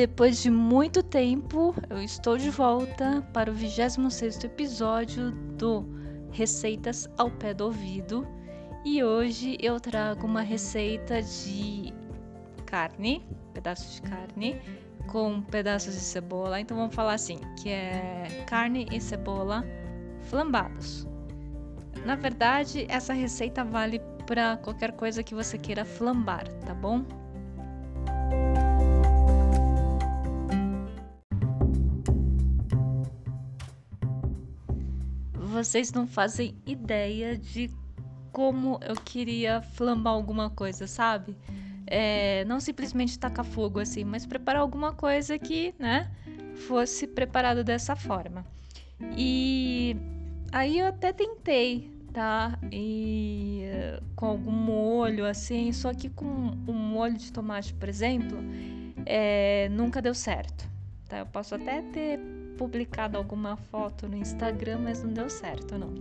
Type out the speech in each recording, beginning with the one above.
Depois de muito tempo, eu estou de volta para o 26 episódio do Receitas ao Pé do Ouvido. E hoje eu trago uma receita de carne, pedaços de carne, com pedaços de cebola. Então vamos falar assim, que é carne e cebola flambados. Na verdade, essa receita vale para qualquer coisa que você queira flambar, tá bom? Vocês não fazem ideia de como eu queria flambar alguma coisa, sabe? É, não simplesmente tacar fogo assim, mas preparar alguma coisa que, né, fosse preparado dessa forma. E aí eu até tentei, tá? E com algum molho assim, só que com um molho de tomate, por exemplo, é, nunca deu certo. Tá? Eu posso até ter publicado alguma foto no Instagram, mas não deu certo, não.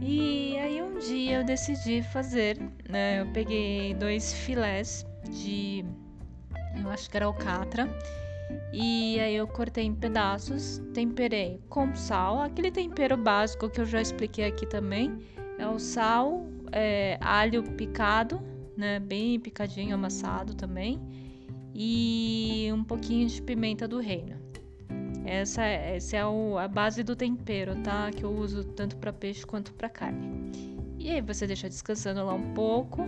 E aí um dia eu decidi fazer, né? Eu peguei dois filés de, eu acho que era alcatra, e aí eu cortei em pedaços, temperei com sal, aquele tempero básico que eu já expliquei aqui também, é o sal, é, alho picado, né? Bem picadinho, amassado também, e um pouquinho de pimenta do reino. Essa, essa é o, a base do tempero, tá? Que eu uso tanto para peixe quanto para carne. E aí você deixa descansando lá um pouco.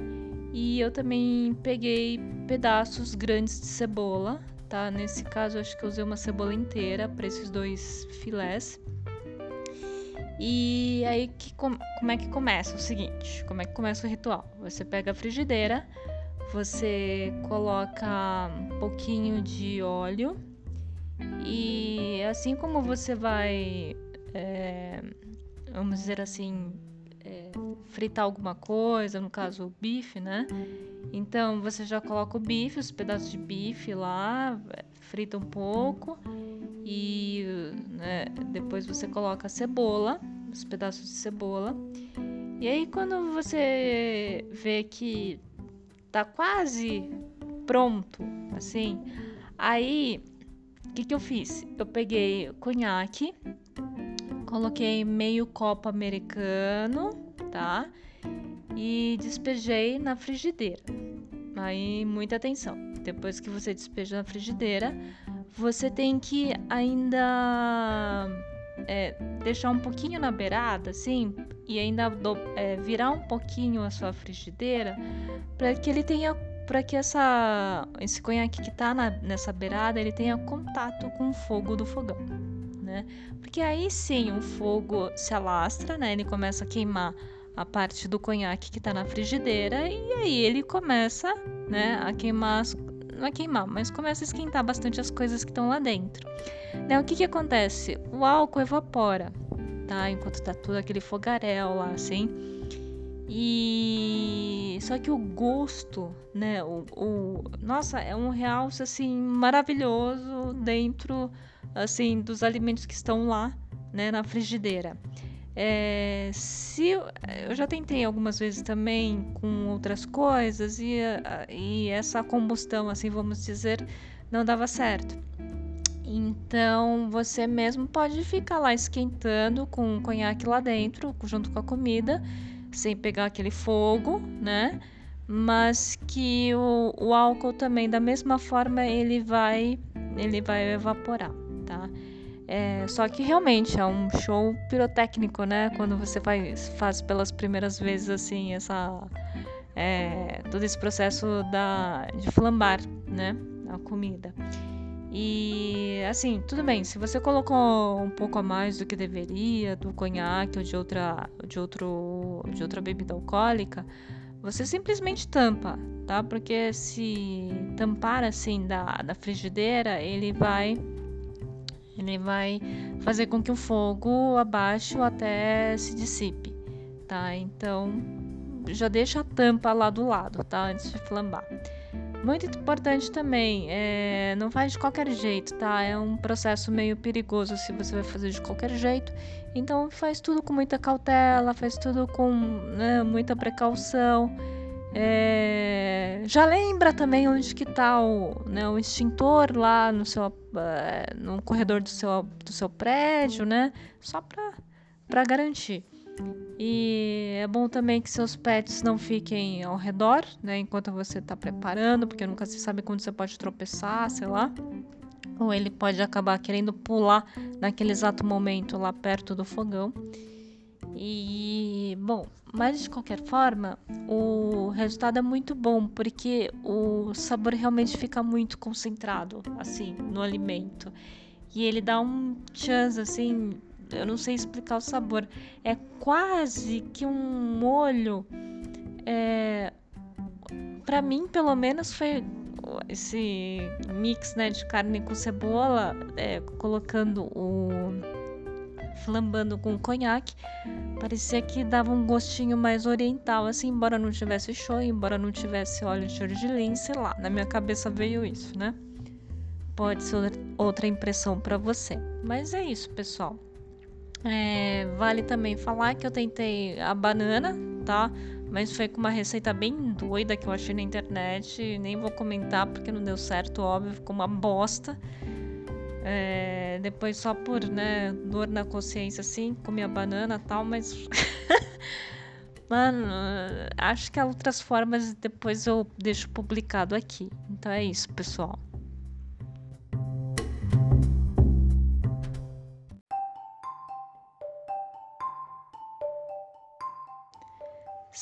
E eu também peguei pedaços grandes de cebola, tá? Nesse caso, acho que eu usei uma cebola inteira para esses dois filés. E aí, que, como é que começa? O seguinte: como é que começa o ritual? Você pega a frigideira, você coloca um pouquinho de óleo e assim como você vai, é, vamos dizer assim, é, fritar alguma coisa, no caso o bife, né? Então você já coloca o bife, os pedaços de bife lá, frita um pouco e né, depois você coloca a cebola, os pedaços de cebola. E aí quando você vê que tá quase pronto, assim, aí que, que eu fiz? Eu peguei conhaque, coloquei meio copo americano, tá? E despejei na frigideira. Aí, muita atenção. Depois que você despeja na frigideira, você tem que ainda é, deixar um pouquinho na beirada, assim, e ainda do, é, virar um pouquinho a sua frigideira para que ele tenha para que essa, esse conhaque que está nessa beirada ele tenha contato com o fogo do fogão, né? Porque aí sim o fogo se alastra, né? Ele começa a queimar a parte do conhaque que está na frigideira e aí ele começa, né, a queimar as, não é queimar, mas começa a esquentar bastante as coisas que estão lá dentro. Né, o que que acontece? O álcool evapora, tá? Enquanto tá tudo aquele fogaréu lá, assim. E só que o gosto, né? O, o, nossa, é um realce assim maravilhoso dentro assim dos alimentos que estão lá, né, na frigideira. É, se eu já tentei algumas vezes também com outras coisas e, e essa combustão, assim vamos dizer, não dava certo. Então você mesmo pode ficar lá esquentando com o conhaque lá dentro, junto com a comida sem pegar aquele fogo, né? Mas que o, o álcool também, da mesma forma, ele vai, ele vai evaporar, tá? É, só que realmente é um show pirotécnico, né? Quando você faz, faz pelas primeiras vezes assim essa é, todo esse processo da, de flambar, né? A comida. E assim, tudo bem, se você colocou um pouco a mais do que deveria, do conhaque ou de outra, de outro, de outra bebida alcoólica, você simplesmente tampa, tá? Porque se tampar assim da, da frigideira, ele vai ele vai fazer com que o fogo abaixe ou até se dissipe, tá? Então já deixa a tampa lá do lado, tá? Antes de flambar. Muito importante também, é, não faz de qualquer jeito, tá? É um processo meio perigoso se você vai fazer de qualquer jeito. Então faz tudo com muita cautela, faz tudo com né, muita precaução. É, já lembra também onde que tá o, né, o extintor lá no seu é, no corredor do seu, do seu prédio, né? Só para garantir. E é bom também que seus pets não fiquem ao redor, né, enquanto você está preparando, porque nunca se sabe quando você pode tropeçar, sei lá. Ou ele pode acabar querendo pular naquele exato momento lá perto do fogão. E, bom, mas de qualquer forma, o resultado é muito bom, porque o sabor realmente fica muito concentrado, assim, no alimento. E ele dá um chance, assim, eu não sei explicar o sabor. É quase que um molho. É, para mim, pelo menos, foi esse mix né, de carne com cebola, é, colocando o. flambando com conhaque. Parecia que dava um gostinho mais oriental, assim, embora não tivesse show, embora não tivesse óleo de gergelim, sei lá. Na minha cabeça veio isso, né? Pode ser outra impressão para você. Mas é isso, pessoal. É, vale também falar que eu tentei a banana, tá? Mas foi com uma receita bem doida que eu achei na internet. Nem vou comentar porque não deu certo, óbvio, ficou uma bosta. É, depois só por né, dor na consciência assim, comi a banana tal, mas. Mano, acho que há outras formas depois eu deixo publicado aqui. Então é isso, pessoal.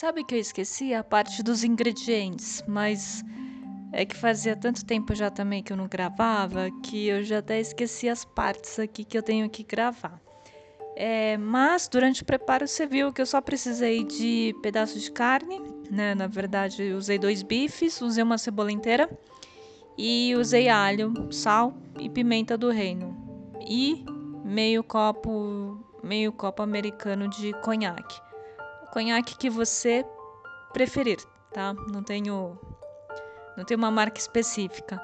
Sabe que eu esqueci a parte dos ingredientes, mas é que fazia tanto tempo já também que eu não gravava que eu já até esqueci as partes aqui que eu tenho que gravar. É, mas durante o preparo você viu que eu só precisei de pedaços de carne, né? Na verdade, usei dois bifes, usei uma cebola inteira e usei alho, sal e pimenta do reino e meio copo meio copo americano de conhaque conhaque que você preferir, tá? Não tenho não tenho uma marca específica.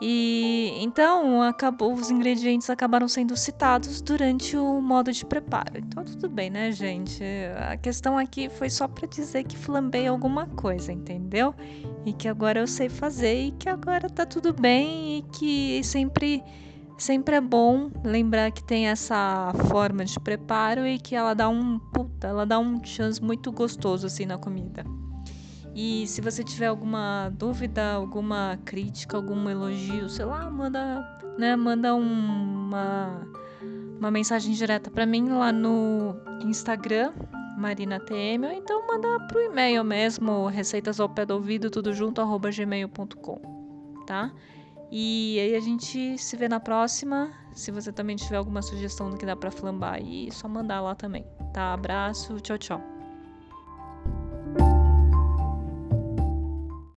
E então acabou, os ingredientes acabaram sendo citados durante o modo de preparo. Então tudo bem, né, gente? A questão aqui foi só para dizer que flambei alguma coisa, entendeu? E que agora eu sei fazer e que agora tá tudo bem e que sempre Sempre é bom lembrar que tem essa forma de preparo e que ela dá um puta, ela dá um chance muito gostoso assim na comida. E se você tiver alguma dúvida, alguma crítica, algum elogio, sei lá, manda, né, manda uma uma mensagem direta para mim lá no Instagram, Marina TM, ou então manda pro e-mail mesmo, receitas ao pé do ouvido, tudo junto, arroba gmail.com, tá? E aí a gente se vê na próxima. Se você também tiver alguma sugestão do que dá para flambar aí, é só mandar lá também. Tá? Abraço, tchau, tchau.